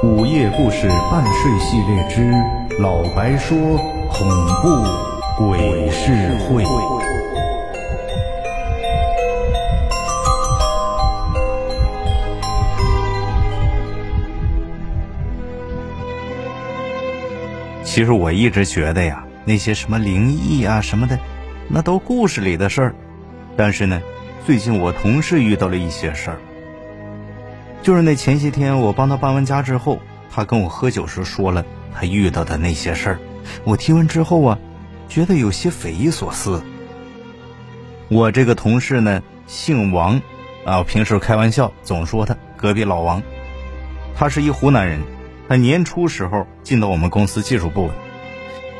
午夜故事半睡系列之老白说恐怖鬼事会。其实我一直觉得呀，那些什么灵异啊什么的，那都故事里的事儿。但是呢，最近我同事遇到了一些事儿。就是那前些天我帮他搬完家之后，他跟我喝酒时说了他遇到的那些事儿。我听完之后啊，觉得有些匪夷所思。我这个同事呢，姓王，啊，平时开玩笑总说他隔壁老王。他是一湖南人，他年初时候进到我们公司技术部。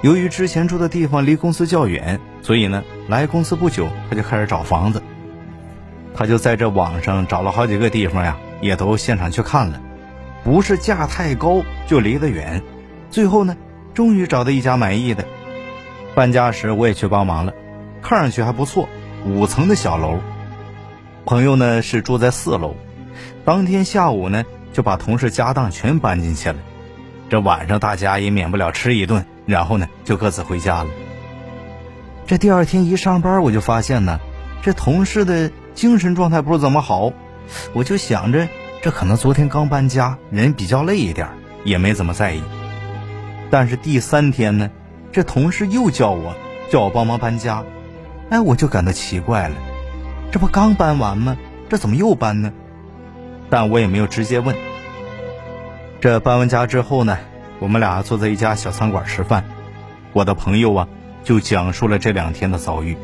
由于之前住的地方离公司较远，所以呢，来公司不久他就开始找房子。他就在这网上找了好几个地方呀。也都现场去看了，不是价太高，就离得远。最后呢，终于找到一家满意的。搬家时我也去帮忙了，看上去还不错，五层的小楼。朋友呢是住在四楼，当天下午呢就把同事家当全搬进去了。这晚上大家也免不了吃一顿，然后呢就各自回家了。这第二天一上班，我就发现呢，这同事的精神状态不是怎么好。我就想着，这可能昨天刚搬家，人比较累一点，也没怎么在意。但是第三天呢，这同事又叫我，叫我帮忙搬家，哎，我就感到奇怪了，这不刚搬完吗？这怎么又搬呢？但我也没有直接问。这搬完家之后呢，我们俩坐在一家小餐馆吃饭，我的朋友啊，就讲述了这两天的遭遇。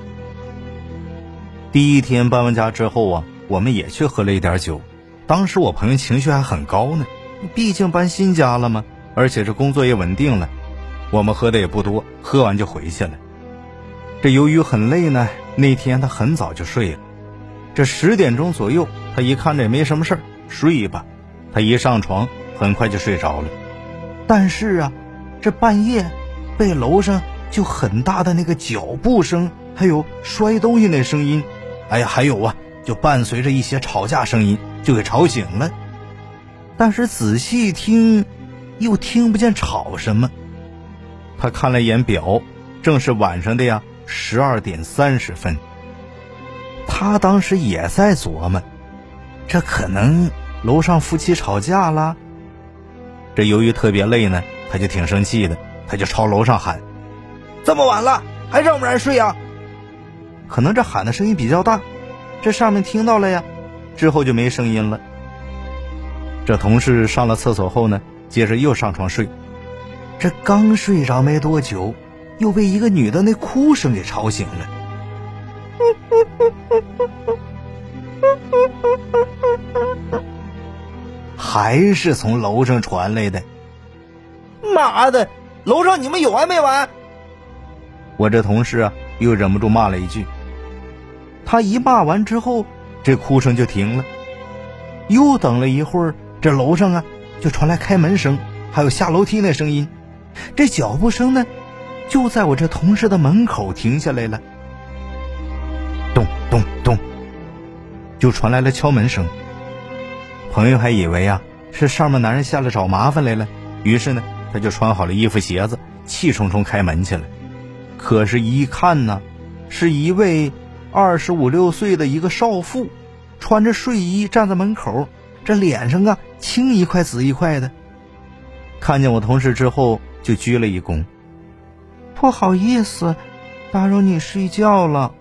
第一天搬完家之后啊。我们也去喝了一点酒，当时我朋友情绪还很高呢，毕竟搬新家了嘛，而且这工作也稳定了。我们喝的也不多，喝完就回去了。这由于很累呢，那天他很早就睡了。这十点钟左右，他一看这也没什么事儿，睡吧。他一上床，很快就睡着了。但是啊，这半夜被楼上就很大的那个脚步声，还有摔东西那声音，哎呀，还有啊。就伴随着一些吵架声音，就给吵醒了。但是仔细听，又听不见吵什么。他看了一眼表，正是晚上的呀，十二点三十分。他当时也在琢磨，这可能楼上夫妻吵架了。这由于特别累呢，他就挺生气的，他就朝楼上喊：“这么晚了，还让不让人睡啊？”可能这喊的声音比较大。这上面听到了呀，之后就没声音了。这同事上了厕所后呢，接着又上床睡。这刚睡着没多久，又被一个女的那哭声给吵醒了。还是从楼上传来的。妈的，楼上你们有完没完？我这同事啊，又忍不住骂了一句。他一骂完之后，这哭声就停了。又等了一会儿，这楼上啊就传来开门声，还有下楼梯那声音。这脚步声呢，就在我这同事的门口停下来了。咚咚咚，就传来了敲门声。朋友还以为啊是上面男人下来找麻烦来了，于是呢他就穿好了衣服鞋子，气冲冲开门去了。可是，一看呢，是一位。二十五六岁的一个少妇，穿着睡衣站在门口，这脸上啊青一块紫一块的。看见我同事之后，就鞠了一躬：“不好意思，打扰你睡觉了。”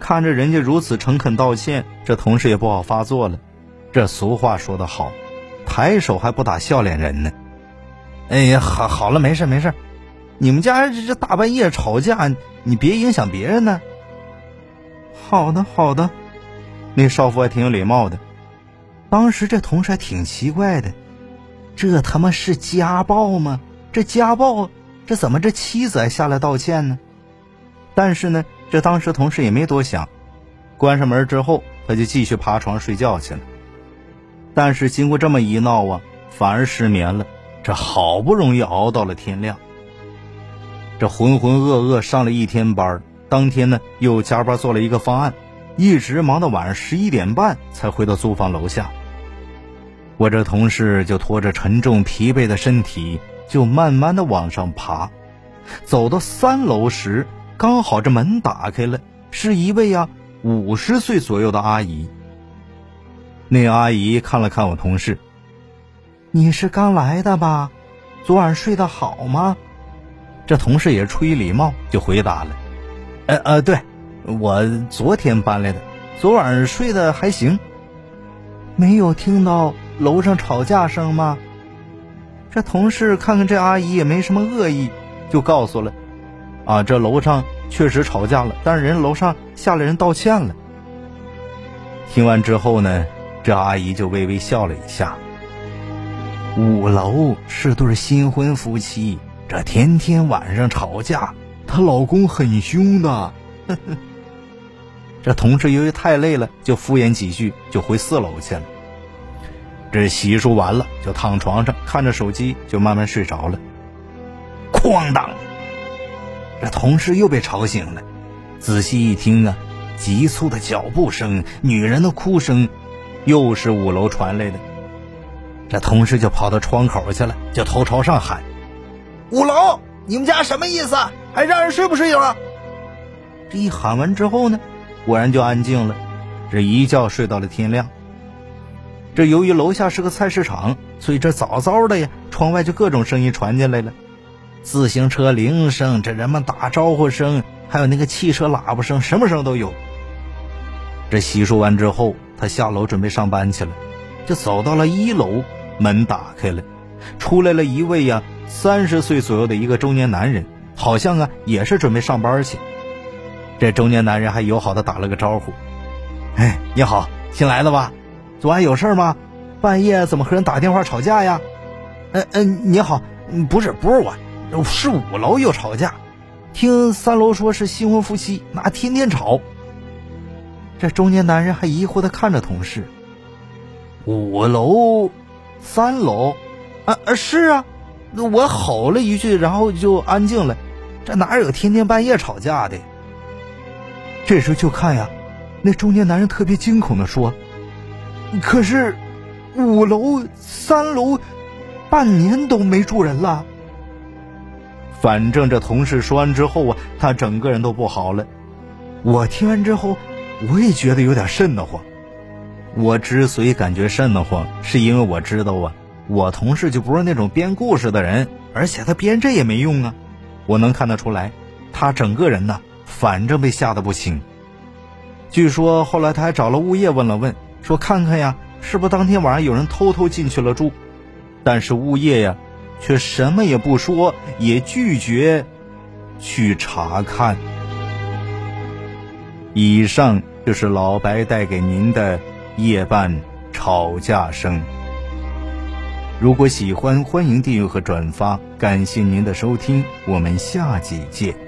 看着人家如此诚恳道歉，这同事也不好发作了。这俗话说得好，抬手还不打笑脸人呢。哎呀，好好了，没事没事。你们家这这大半夜吵架，你别影响别人呢。好的，好的，那少妇还挺有礼貌的。当时这同事还挺奇怪的，这他妈是家暴吗？这家暴，这怎么这妻子还下来道歉呢？但是呢，这当时同事也没多想，关上门之后，他就继续爬床睡觉去了。但是经过这么一闹啊，反而失眠了。这好不容易熬到了天亮，这浑浑噩噩上了一天班当天呢，又加班做了一个方案，一直忙到晚上十一点半才回到租房楼下。我这同事就拖着沉重疲惫的身体，就慢慢的往上爬。走到三楼时，刚好这门打开了，是一位呀五十岁左右的阿姨。那阿姨看了看我同事：“你是刚来的吧？昨晚睡得好吗？”这同事也出于礼貌，就回答了：“呃呃，对，我昨天搬来的，昨晚睡得还行。没有听到楼上吵架声吗？”这同事看看这阿姨也没什么恶意。就告诉了，啊，这楼上确实吵架了，但是人楼上下来人道歉了。听完之后呢，这阿姨就微微笑了一下。五楼是对新婚夫妻，这天天晚上吵架，她老公很凶的。这同事由于太累了，就敷衍几句，就回四楼去了。这洗漱完了，就躺床上看着手机，就慢慢睡着了。哐当！这同事又被吵醒了。仔细一听啊，急促的脚步声、女人的哭声，又是五楼传来的。这同事就跑到窗口去了，就头朝上喊：“五楼，你们家什么意思？还让人睡不睡了？”这一喊完之后呢，果然就安静了。这一觉睡到了天亮。这由于楼下是个菜市场，所以这早早的呀，窗外就各种声音传进来了。自行车铃声，这人们打招呼声，还有那个汽车喇叭声，什么声都有。这洗漱完之后，他下楼准备上班去了，就走到了一楼，门打开了，出来了一位呀，三十岁左右的一个中年男人，好像啊也是准备上班去。这中年男人还友好的打了个招呼：“哎，你好，新来的吧？昨晚有事吗？半夜怎么和人打电话吵架呀？”“嗯嗯，你好，不是不是我。”是五楼又吵架，听三楼说是新婚夫妻，那天天吵。这中年男人还疑惑的看着同事。五楼，三楼，啊啊是啊，我吼了一句，然后就安静了。这哪有天天半夜吵架的？这时候就看呀，那中年男人特别惊恐的说：“可是，五楼、三楼，半年都没住人了。”反正这同事说完之后啊，他整个人都不好了。我听完之后，我也觉得有点瘆得慌。我之所以感觉瘆得慌，是因为我知道啊，我同事就不是那种编故事的人，而且他编这也没用啊。我能看得出来，他整个人呢，反正被吓得不轻。据说后来他还找了物业问了问，说看看呀，是不是当天晚上有人偷偷进去了住？但是物业呀。却什么也不说，也拒绝去查看。以上就是老白带给您的夜半吵架声。如果喜欢，欢迎订阅和转发。感谢您的收听，我们下集见。